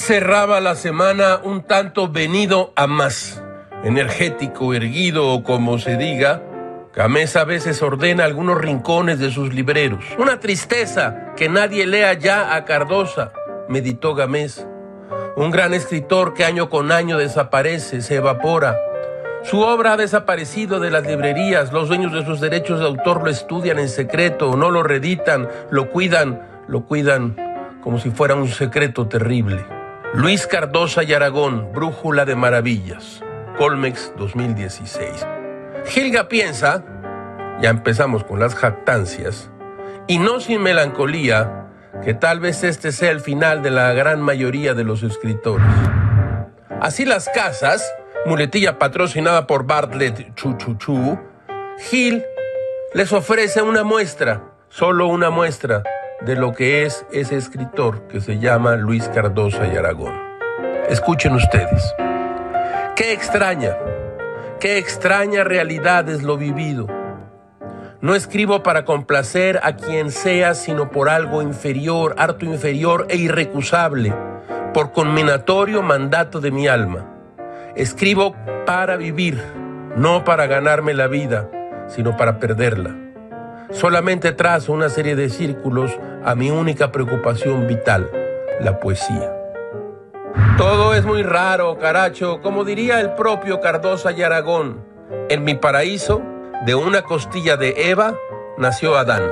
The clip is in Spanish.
cerraba la semana un tanto venido a más. Energético, erguido o como se diga, Gamés a veces ordena algunos rincones de sus libreros. Una tristeza que nadie lea ya a Cardosa, meditó Gamés. Un gran escritor que año con año desaparece, se evapora. Su obra ha desaparecido de las librerías, los dueños de sus derechos de autor lo estudian en secreto, no lo reeditan, lo cuidan, lo cuidan como si fuera un secreto terrible. Luis Cardosa y Aragón, Brújula de Maravillas, Colmex 2016. Gilga piensa, ya empezamos con las jactancias, y no sin melancolía, que tal vez este sea el final de la gran mayoría de los escritores. Así las casas, muletilla patrocinada por Bartlett Chuchuchu, Gil les ofrece una muestra, solo una muestra, de lo que es ese escritor que se llama Luis Cardosa y Aragón. Escuchen ustedes. Qué extraña, qué extraña realidad es lo vivido. No escribo para complacer a quien sea, sino por algo inferior, harto inferior e irrecusable, por conminatorio mandato de mi alma. Escribo para vivir, no para ganarme la vida, sino para perderla. Solamente trazo una serie de círculos a mi única preocupación vital, la poesía. Todo es muy raro, caracho, como diría el propio Cardosa y Aragón. En mi paraíso, de una costilla de Eva, nació Adán.